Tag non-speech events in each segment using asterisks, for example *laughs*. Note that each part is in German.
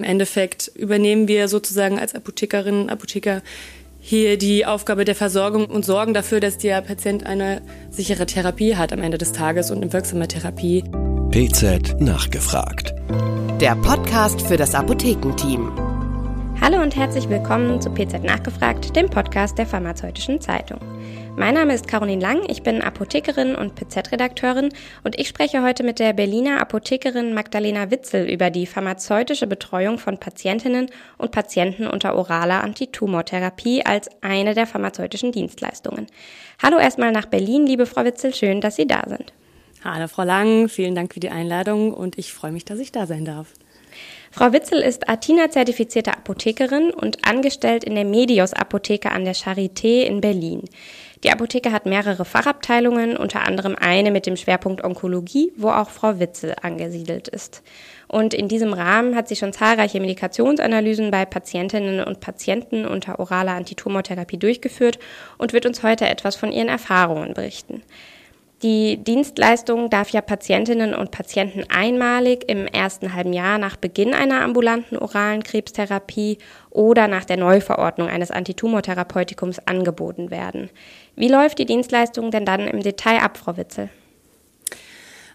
Im Endeffekt übernehmen wir sozusagen als Apothekerinnen, Apotheker hier die Aufgabe der Versorgung und sorgen dafür, dass der Patient eine sichere Therapie hat am Ende des Tages und eine wirksame Therapie. PZ nachgefragt. Der Podcast für das Apothekenteam. Hallo und herzlich willkommen zu PZ Nachgefragt, dem Podcast der Pharmazeutischen Zeitung. Mein Name ist Caroline Lang, ich bin Apothekerin und PZ-Redakteurin und ich spreche heute mit der Berliner Apothekerin Magdalena Witzel über die pharmazeutische Betreuung von Patientinnen und Patienten unter oraler Antitumortherapie als eine der pharmazeutischen Dienstleistungen. Hallo erstmal nach Berlin, liebe Frau Witzel, schön, dass Sie da sind. Hallo Frau Lang, vielen Dank für die Einladung und ich freue mich, dass ich da sein darf. Frau Witzel ist Athena-zertifizierte Apothekerin und angestellt in der Medios Apotheke an der Charité in Berlin. Die Apotheke hat mehrere Fachabteilungen, unter anderem eine mit dem Schwerpunkt Onkologie, wo auch Frau Witzel angesiedelt ist. Und in diesem Rahmen hat sie schon zahlreiche Medikationsanalysen bei Patientinnen und Patienten unter oraler Antitumortherapie durchgeführt und wird uns heute etwas von ihren Erfahrungen berichten. Die Dienstleistung darf ja Patientinnen und Patienten einmalig im ersten halben Jahr nach Beginn einer ambulanten oralen Krebstherapie oder nach der Neuverordnung eines Antitumortherapeutikums angeboten werden. Wie läuft die Dienstleistung denn dann im Detail ab, Frau Witzel?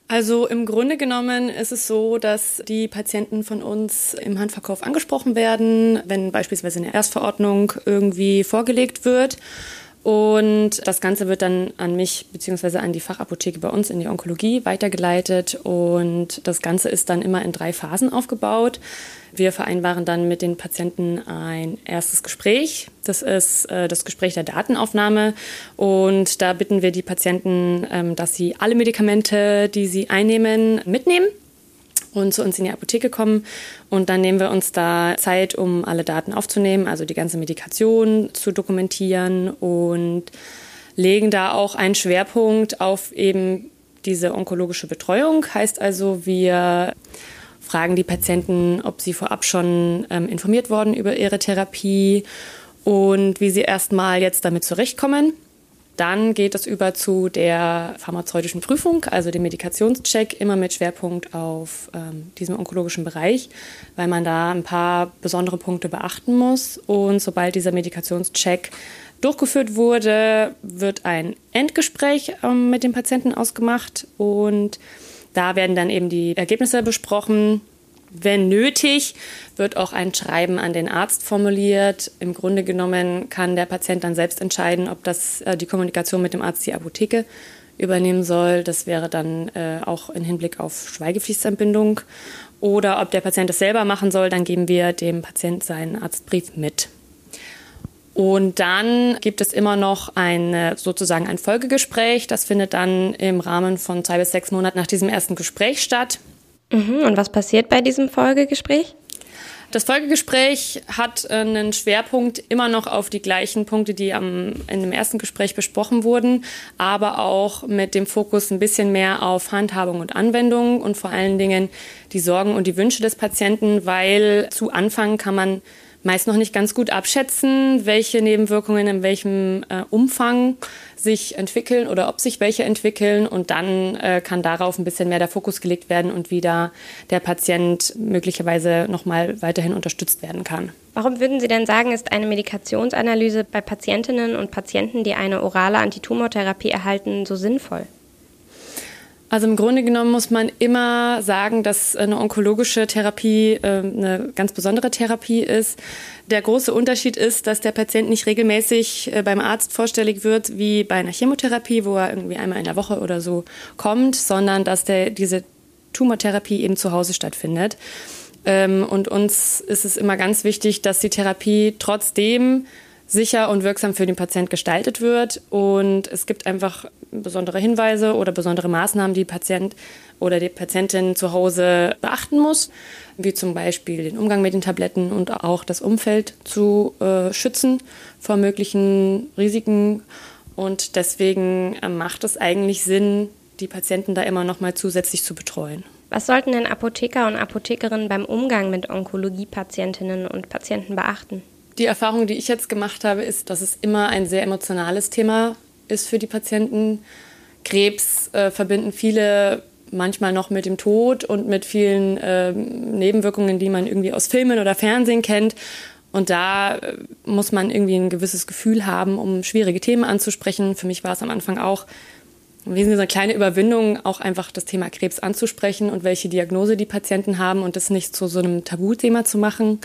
Also im Grunde genommen ist es so, dass die Patienten von uns im Handverkauf angesprochen werden, wenn beispielsweise eine Erstverordnung irgendwie vorgelegt wird. Und das Ganze wird dann an mich bzw. an die Fachapotheke bei uns in die Onkologie weitergeleitet. Und das Ganze ist dann immer in drei Phasen aufgebaut. Wir vereinbaren dann mit den Patienten ein erstes Gespräch. Das ist äh, das Gespräch der Datenaufnahme. Und da bitten wir die Patienten, ähm, dass sie alle Medikamente, die sie einnehmen, mitnehmen und zu uns in die Apotheke kommen. Und dann nehmen wir uns da Zeit, um alle Daten aufzunehmen, also die ganze Medikation zu dokumentieren und legen da auch einen Schwerpunkt auf eben diese onkologische Betreuung. Heißt also, wir fragen die Patienten, ob sie vorab schon ähm, informiert worden über ihre Therapie und wie sie erstmal jetzt damit zurechtkommen. Dann geht es über zu der pharmazeutischen Prüfung, also dem Medikationscheck, immer mit Schwerpunkt auf ähm, diesem onkologischen Bereich, weil man da ein paar besondere Punkte beachten muss. Und sobald dieser Medikationscheck durchgeführt wurde, wird ein Endgespräch ähm, mit dem Patienten ausgemacht und da werden dann eben die Ergebnisse besprochen, wenn nötig, wird auch ein Schreiben an den Arzt formuliert. Im Grunde genommen kann der Patient dann selbst entscheiden, ob das äh, die Kommunikation mit dem Arzt die Apotheke übernehmen soll. Das wäre dann äh, auch im Hinblick auf Schweigepflichtsanbindung. Oder ob der Patient es selber machen soll, dann geben wir dem Patient seinen Arztbrief mit. Und dann gibt es immer noch ein, sozusagen ein Folgegespräch. Das findet dann im Rahmen von zwei bis sechs Monaten nach diesem ersten Gespräch statt. Mhm. Und was passiert bei diesem Folgegespräch? Das Folgegespräch hat einen Schwerpunkt immer noch auf die gleichen Punkte, die am, in dem ersten Gespräch besprochen wurden, aber auch mit dem Fokus ein bisschen mehr auf Handhabung und Anwendung und vor allen Dingen die Sorgen und die Wünsche des Patienten, weil zu Anfang kann man meist noch nicht ganz gut abschätzen, welche Nebenwirkungen in welchem äh, Umfang sich entwickeln oder ob sich welche entwickeln. Und dann äh, kann darauf ein bisschen mehr der Fokus gelegt werden und wieder der Patient möglicherweise nochmal weiterhin unterstützt werden kann. Warum würden Sie denn sagen, ist eine Medikationsanalyse bei Patientinnen und Patienten, die eine orale Antitumortherapie erhalten, so sinnvoll? Also im Grunde genommen muss man immer sagen, dass eine onkologische Therapie äh, eine ganz besondere Therapie ist. Der große Unterschied ist, dass der Patient nicht regelmäßig äh, beim Arzt vorstellig wird wie bei einer Chemotherapie, wo er irgendwie einmal in der Woche oder so kommt, sondern dass der, diese Tumortherapie eben zu Hause stattfindet. Ähm, und uns ist es immer ganz wichtig, dass die Therapie trotzdem sicher und wirksam für den Patient gestaltet wird. Und es gibt einfach besondere Hinweise oder besondere Maßnahmen, die Patient oder die Patientin zu Hause beachten muss, wie zum Beispiel den Umgang mit den Tabletten und auch das Umfeld zu äh, schützen vor möglichen Risiken. Und deswegen äh, macht es eigentlich Sinn, die Patienten da immer noch mal zusätzlich zu betreuen. Was sollten denn Apotheker und Apothekerinnen beim Umgang mit Onkologie-Patientinnen und Patienten beachten? Die Erfahrung, die ich jetzt gemacht habe, ist, dass es immer ein sehr emotionales Thema ist für die Patienten. Krebs äh, verbinden viele manchmal noch mit dem Tod und mit vielen äh, Nebenwirkungen, die man irgendwie aus Filmen oder Fernsehen kennt. Und da äh, muss man irgendwie ein gewisses Gefühl haben, um schwierige Themen anzusprechen. Für mich war es am Anfang auch so eine kleine Überwindung, auch einfach das Thema Krebs anzusprechen und welche Diagnose die Patienten haben und das nicht zu so einem Tabuthema zu machen.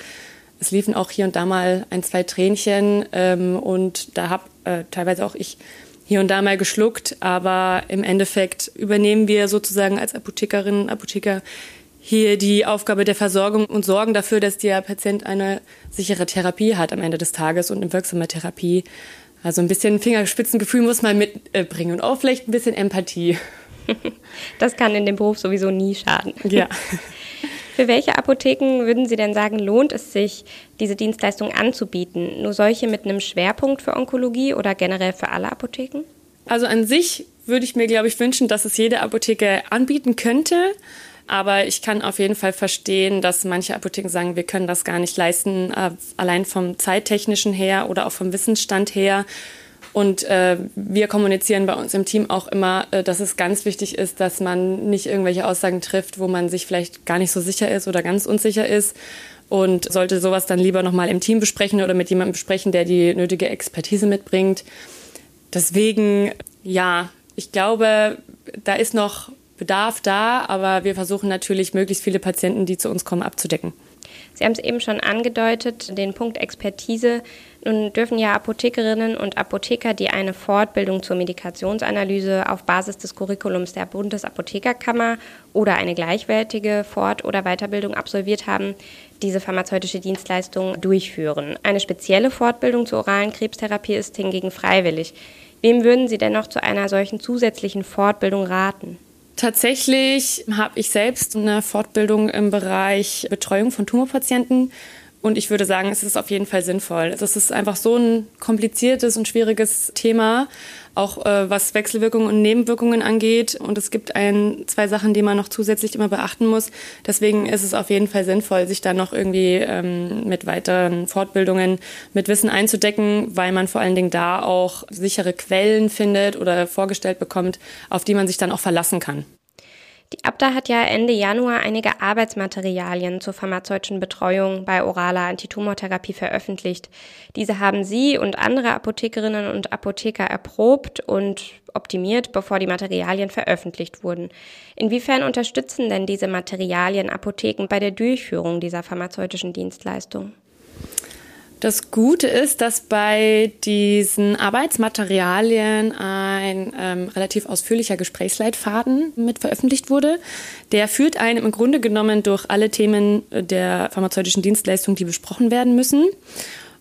Es liefen auch hier und da mal ein, zwei Tränchen ähm, und da habe äh, teilweise auch ich hier und da mal geschluckt, aber im Endeffekt übernehmen wir sozusagen als Apothekerinnen, Apotheker hier die Aufgabe der Versorgung und sorgen dafür, dass der Patient eine sichere Therapie hat am Ende des Tages und eine wirksame Therapie. Also ein bisschen Fingerspitzengefühl muss man mitbringen und auch vielleicht ein bisschen Empathie. *laughs* Das kann in dem Beruf sowieso nie schaden. Ja. *laughs* Für welche Apotheken würden Sie denn sagen, lohnt es sich, diese Dienstleistung anzubieten? Nur solche mit einem Schwerpunkt für Onkologie oder generell für alle Apotheken? Also an sich würde ich mir, glaube ich, wünschen, dass es jede Apotheke anbieten könnte. Aber ich kann auf jeden Fall verstehen, dass manche Apotheken sagen, wir können das gar nicht leisten, äh, allein vom zeittechnischen her oder auch vom Wissensstand her. Und äh, wir kommunizieren bei uns im Team auch immer, äh, dass es ganz wichtig ist, dass man nicht irgendwelche Aussagen trifft, wo man sich vielleicht gar nicht so sicher ist oder ganz unsicher ist. Und sollte sowas dann lieber nochmal im Team besprechen oder mit jemandem besprechen, der die nötige Expertise mitbringt. Deswegen, ja, ich glaube, da ist noch Bedarf da, aber wir versuchen natürlich, möglichst viele Patienten, die zu uns kommen, abzudecken. Sie haben es eben schon angedeutet, den Punkt Expertise. Nun dürfen ja Apothekerinnen und Apotheker, die eine Fortbildung zur Medikationsanalyse auf Basis des Curriculums der Bundesapothekerkammer oder eine gleichwertige Fort- oder Weiterbildung absolviert haben, diese pharmazeutische Dienstleistung durchführen. Eine spezielle Fortbildung zur oralen Krebstherapie ist hingegen freiwillig. Wem würden Sie denn noch zu einer solchen zusätzlichen Fortbildung raten? Tatsächlich habe ich selbst eine Fortbildung im Bereich Betreuung von Tumorpatienten und ich würde sagen, es ist auf jeden Fall sinnvoll. Das ist einfach so ein kompliziertes und schwieriges Thema, auch äh, was Wechselwirkungen und Nebenwirkungen angeht. Und es gibt ein, zwei Sachen, die man noch zusätzlich immer beachten muss. Deswegen ist es auf jeden Fall sinnvoll, sich da noch irgendwie ähm, mit weiteren Fortbildungen mit Wissen einzudecken, weil man vor allen Dingen da auch sichere Quellen findet oder vorgestellt bekommt, auf die man sich dann auch verlassen kann. Die Abda hat ja Ende Januar einige Arbeitsmaterialien zur pharmazeutischen Betreuung bei oraler Antitumortherapie veröffentlicht. Diese haben Sie und andere Apothekerinnen und Apotheker erprobt und optimiert, bevor die Materialien veröffentlicht wurden. Inwiefern unterstützen denn diese Materialien Apotheken bei der Durchführung dieser pharmazeutischen Dienstleistung? Das Gute ist, dass bei diesen Arbeitsmaterialien ein ähm, relativ ausführlicher Gesprächsleitfaden mit veröffentlicht wurde. Der führt einen im Grunde genommen durch alle Themen der pharmazeutischen Dienstleistung, die besprochen werden müssen.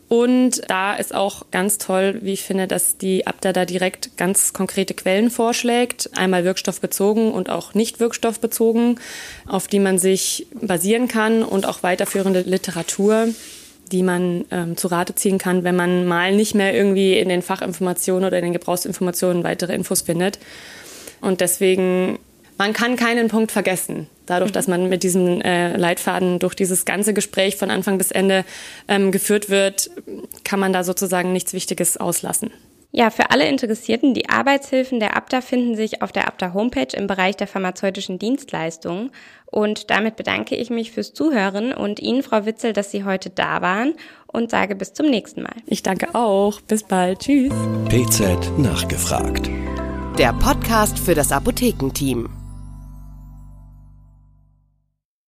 Und da ist auch ganz toll, wie ich finde, dass die Abda da direkt ganz konkrete Quellen vorschlägt, einmal wirkstoffbezogen und auch nicht wirkstoffbezogen, auf die man sich basieren kann und auch weiterführende Literatur die man ähm, zu Rate ziehen kann, wenn man mal nicht mehr irgendwie in den Fachinformationen oder in den Gebrauchsinformationen weitere Infos findet. Und deswegen, man kann keinen Punkt vergessen. Dadurch, dass man mit diesem äh, Leitfaden durch dieses ganze Gespräch von Anfang bis Ende ähm, geführt wird, kann man da sozusagen nichts Wichtiges auslassen. Ja, für alle Interessierten, die Arbeitshilfen der ABDA finden sich auf der ABDA Homepage im Bereich der pharmazeutischen Dienstleistungen. Und damit bedanke ich mich fürs Zuhören und Ihnen, Frau Witzel, dass Sie heute da waren und sage bis zum nächsten Mal. Ich danke auch. Bis bald. Tschüss. PZ nachgefragt. Der Podcast für das Apothekenteam.